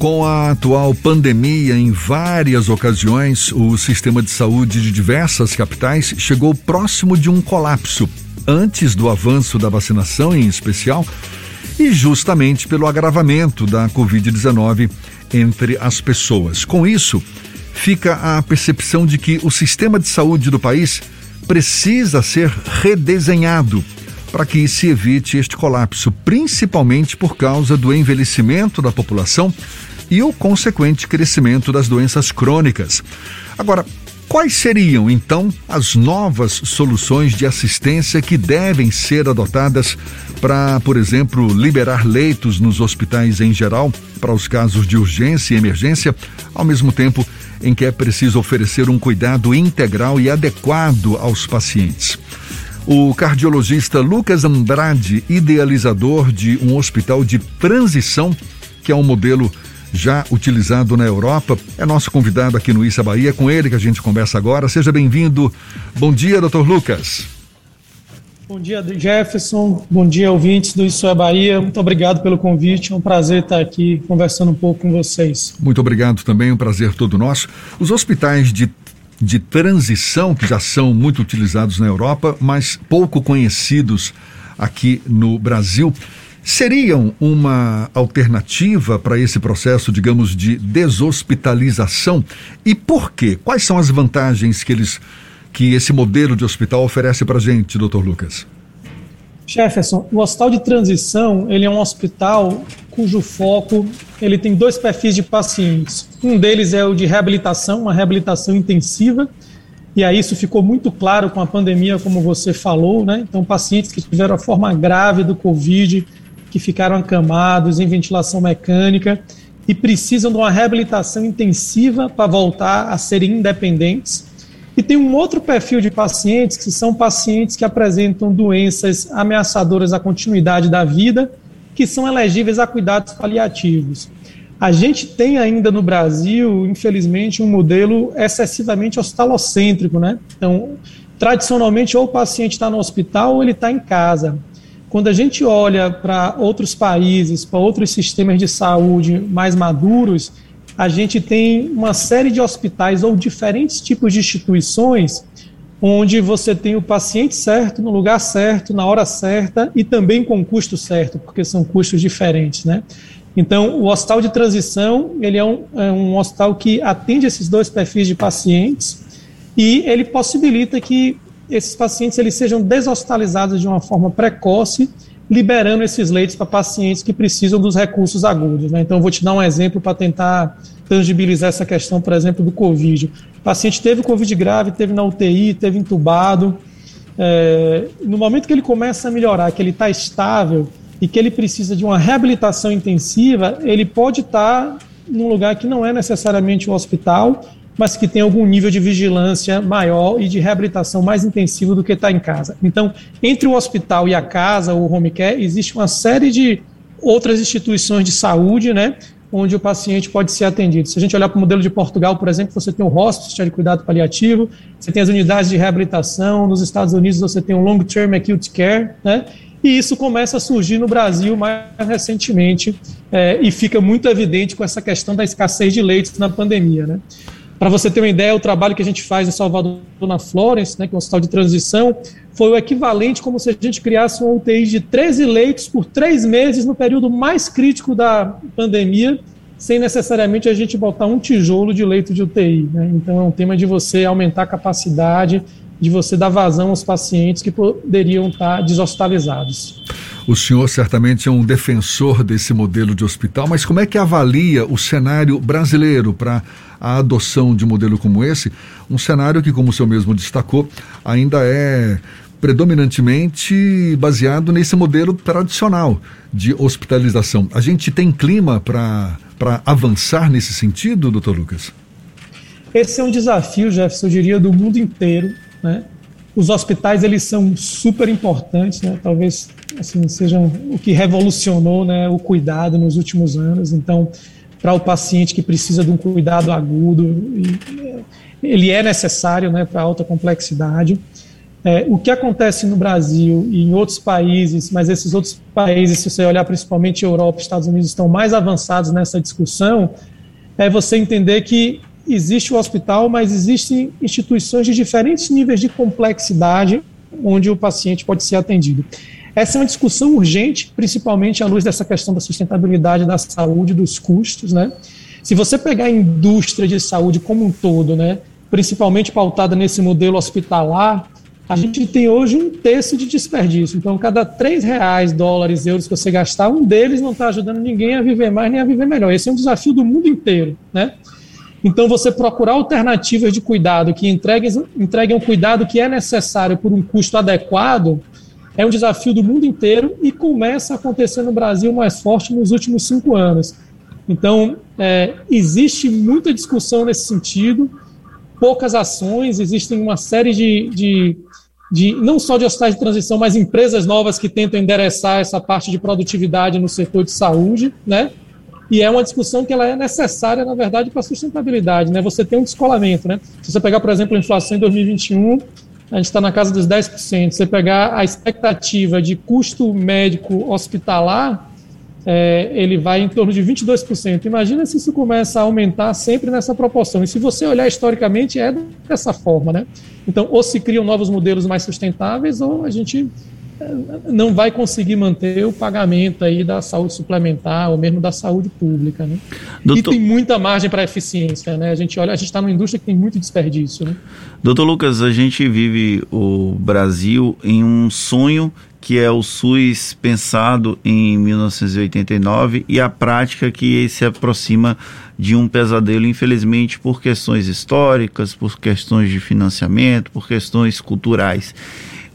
Com a atual pandemia, em várias ocasiões, o sistema de saúde de diversas capitais chegou próximo de um colapso, antes do avanço da vacinação em especial, e justamente pelo agravamento da Covid-19 entre as pessoas. Com isso, fica a percepção de que o sistema de saúde do país precisa ser redesenhado para que se evite este colapso, principalmente por causa do envelhecimento da população e o consequente crescimento das doenças crônicas. Agora, quais seriam então as novas soluções de assistência que devem ser adotadas para, por exemplo, liberar leitos nos hospitais em geral para os casos de urgência e emergência, ao mesmo tempo em que é preciso oferecer um cuidado integral e adequado aos pacientes? O cardiologista Lucas Andrade, idealizador de um hospital de transição, que é um modelo já utilizado na Europa, é nosso convidado aqui no Issa Bahia. Com ele que a gente conversa agora. Seja bem-vindo. Bom dia, doutor Lucas. Bom dia, Jefferson. Bom dia, ouvintes do Isso é Bahia. Muito obrigado pelo convite. É um prazer estar aqui conversando um pouco com vocês. Muito obrigado também, um prazer todo nosso. Os hospitais de de transição, que já são muito utilizados na Europa, mas pouco conhecidos aqui no Brasil, seriam uma alternativa para esse processo, digamos, de deshospitalização? E por quê? Quais são as vantagens que eles que esse modelo de hospital oferece para a gente, doutor Lucas? Jefferson, o hospital de transição ele é um hospital cujo foco ele tem dois perfis de pacientes. Um deles é o de reabilitação, uma reabilitação intensiva, e aí isso ficou muito claro com a pandemia, como você falou, né? Então, pacientes que tiveram a forma grave do Covid, que ficaram acamados em ventilação mecânica e precisam de uma reabilitação intensiva para voltar a serem independentes. E tem um outro perfil de pacientes que são pacientes que apresentam doenças ameaçadoras à continuidade da vida que são elegíveis a cuidados paliativos. A gente tem ainda no Brasil, infelizmente, um modelo excessivamente hospitalocêntrico, né? Então, tradicionalmente, ou o paciente está no hospital ou ele está em casa. Quando a gente olha para outros países, para outros sistemas de saúde mais maduros, a gente tem uma série de hospitais ou diferentes tipos de instituições onde você tem o paciente certo, no lugar certo, na hora certa e também com custo certo, porque são custos diferentes, né? Então, o hospital de transição, ele é um, é um hospital que atende esses dois perfis de pacientes e ele possibilita que esses pacientes eles sejam deshospitalizados de uma forma precoce, liberando esses leitos para pacientes que precisam dos recursos agudos. Né? Então, eu vou te dar um exemplo para tentar tangibilizar essa questão, por exemplo, do Covid. O paciente teve Covid grave, teve na UTI, teve entubado. É, no momento que ele começa a melhorar, que ele está estável e que ele precisa de uma reabilitação intensiva, ele pode estar tá num lugar que não é necessariamente o hospital, mas que tem algum nível de vigilância maior e de reabilitação mais intensivo do que está em casa. Então, entre o hospital e a casa, o home care, existe uma série de outras instituições de saúde, né, onde o paciente pode ser atendido. Se a gente olhar para o modelo de Portugal, por exemplo, você tem o hospital de cuidado paliativo, você tem as unidades de reabilitação, nos Estados Unidos você tem o long term acute care, né? E isso começa a surgir no Brasil mais recentemente é, e fica muito evidente com essa questão da escassez de leitos na pandemia, né? Para você ter uma ideia, o trabalho que a gente faz em Salvador, na Florence, né, que é um hospital de transição, foi o equivalente como se a gente criasse um UTI de 13 leitos por três meses no período mais crítico da pandemia, sem necessariamente a gente botar um tijolo de leito de UTI. Né? Então é um tema de você aumentar a capacidade, de você dar vazão aos pacientes que poderiam estar deshospitalizados. O senhor certamente é um defensor desse modelo de hospital, mas como é que avalia o cenário brasileiro para a adoção de um modelo como esse? Um cenário que, como o senhor mesmo destacou, ainda é predominantemente baseado nesse modelo tradicional de hospitalização. A gente tem clima para avançar nesse sentido, doutor Lucas? Esse é um desafio, Jefferson, eu diria, do mundo inteiro. Né? Os hospitais eles são super importantes, né? talvez assim, sejam o que revolucionou né, o cuidado nos últimos anos. Então, para o paciente que precisa de um cuidado agudo, ele é necessário né, para alta complexidade. É, o que acontece no Brasil e em outros países, mas esses outros países, se você olhar principalmente Europa Estados Unidos, estão mais avançados nessa discussão, é você entender que existe o hospital, mas existem instituições de diferentes níveis de complexidade onde o paciente pode ser atendido. Essa é uma discussão urgente, principalmente à luz dessa questão da sustentabilidade da saúde, dos custos, né? Se você pegar a indústria de saúde como um todo, né, principalmente pautada nesse modelo hospitalar, a gente tem hoje um terço de desperdício. Então, cada três reais, dólares, euros que você gastar, um deles não está ajudando ninguém a viver mais nem a viver melhor. Esse é um desafio do mundo inteiro, né? Então, você procurar alternativas de cuidado que entreguem, entreguem um cuidado que é necessário por um custo adequado é um desafio do mundo inteiro e começa a acontecer no Brasil mais forte nos últimos cinco anos. Então, é, existe muita discussão nesse sentido, poucas ações, existem uma série de, de, de, não só de hospitais de transição, mas empresas novas que tentam endereçar essa parte de produtividade no setor de saúde, né? E é uma discussão que ela é necessária, na verdade, para a sustentabilidade, né? Você tem um descolamento, né? Se você pegar, por exemplo, a inflação em 2021, a gente está na casa dos 10%. Se você pegar a expectativa de custo médico hospitalar, é, ele vai em torno de 22%. Imagina se isso começa a aumentar sempre nessa proporção. E se você olhar historicamente, é dessa forma, né? Então, ou se criam novos modelos mais sustentáveis, ou a gente não vai conseguir manter o pagamento aí da saúde suplementar ou mesmo da saúde pública, né? Doutor... E tem muita margem para eficiência, né? A gente olha, a gente está numa indústria que tem muito desperdício, né? Doutor Lucas, a gente vive o Brasil em um sonho que é o SUS pensado em 1989 e a prática que se aproxima de um pesadelo, infelizmente, por questões históricas, por questões de financiamento, por questões culturais.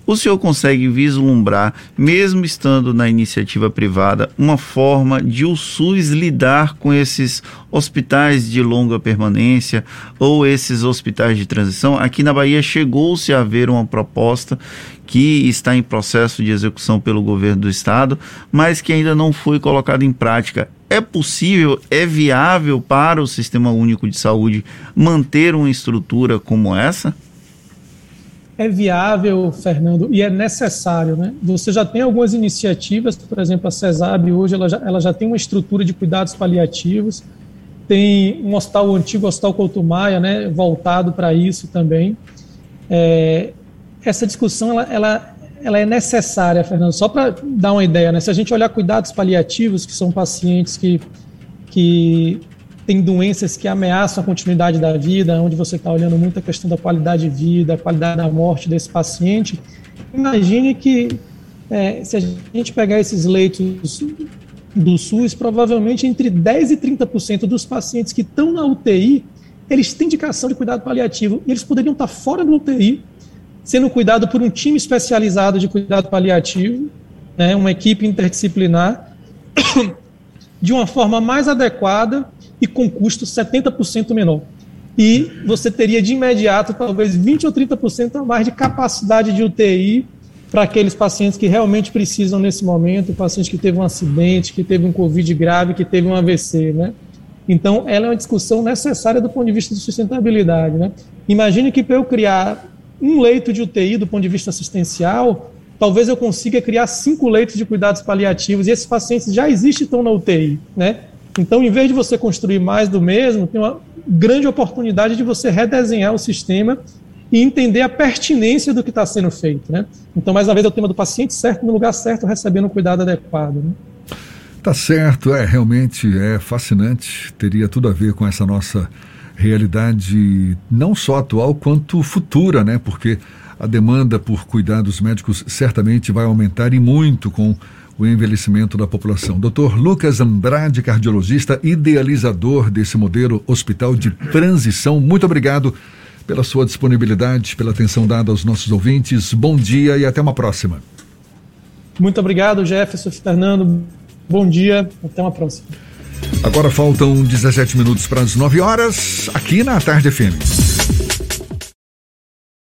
O senhor consegue vislumbrar, mesmo estando na iniciativa privada, uma forma de o SUS lidar com esses hospitais de longa permanência ou esses hospitais de transição? Aqui na Bahia chegou-se a haver uma proposta que está em processo de execução pelo governo do estado, mas que ainda não foi colocada em prática. É possível, é viável para o Sistema Único de Saúde manter uma estrutura como essa? É viável, Fernando, e é necessário. Né? Você já tem algumas iniciativas, por exemplo, a CESAB hoje ela já, ela já tem uma estrutura de cuidados paliativos, tem um hospital, o antigo Hospital Couto Maia, né, voltado para isso também. É, essa discussão ela, ela, ela é necessária, Fernando, só para dar uma ideia. Né? Se a gente olhar cuidados paliativos, que são pacientes que, que tem doenças que ameaçam a continuidade da vida, onde você está olhando muito a questão da qualidade de vida, a qualidade da morte desse paciente. Imagine que é, se a gente pegar esses leitos do SUS, provavelmente entre 10% e 30% dos pacientes que estão na UTI, eles têm indicação de cuidado paliativo e eles poderiam estar fora da UTI, sendo cuidado por um time especializado de cuidado paliativo, né, uma equipe interdisciplinar, de uma forma mais adequada e com custo 70% menor. E você teria de imediato talvez 20 ou 30% a mais de capacidade de UTI para aqueles pacientes que realmente precisam nesse momento, paciente que teve um acidente, que teve um Covid grave, que teve um AVC, né? Então, ela é uma discussão necessária do ponto de vista de sustentabilidade, né? Imagine que para eu criar um leito de UTI do ponto de vista assistencial, talvez eu consiga criar cinco leitos de cuidados paliativos e esses pacientes já existem estão na UTI, né? Então, em vez de você construir mais do mesmo, tem uma grande oportunidade de você redesenhar o sistema e entender a pertinência do que está sendo feito. Né? Então, mais uma vez, é o tema do paciente certo, no lugar certo, recebendo o cuidado adequado. Né? Tá certo, é realmente é fascinante, teria tudo a ver com essa nossa realidade, não só atual quanto futura, né? Porque a demanda por cuidados médicos certamente vai aumentar e muito com o envelhecimento da população. Dr. Lucas Andrade, cardiologista, idealizador desse modelo hospital de transição, muito obrigado pela sua disponibilidade, pela atenção dada aos nossos ouvintes. Bom dia e até uma próxima. Muito obrigado, Jefferson Fernando. Bom dia, até uma próxima. Agora faltam 17 minutos para as 9 horas, aqui na Tarde FM.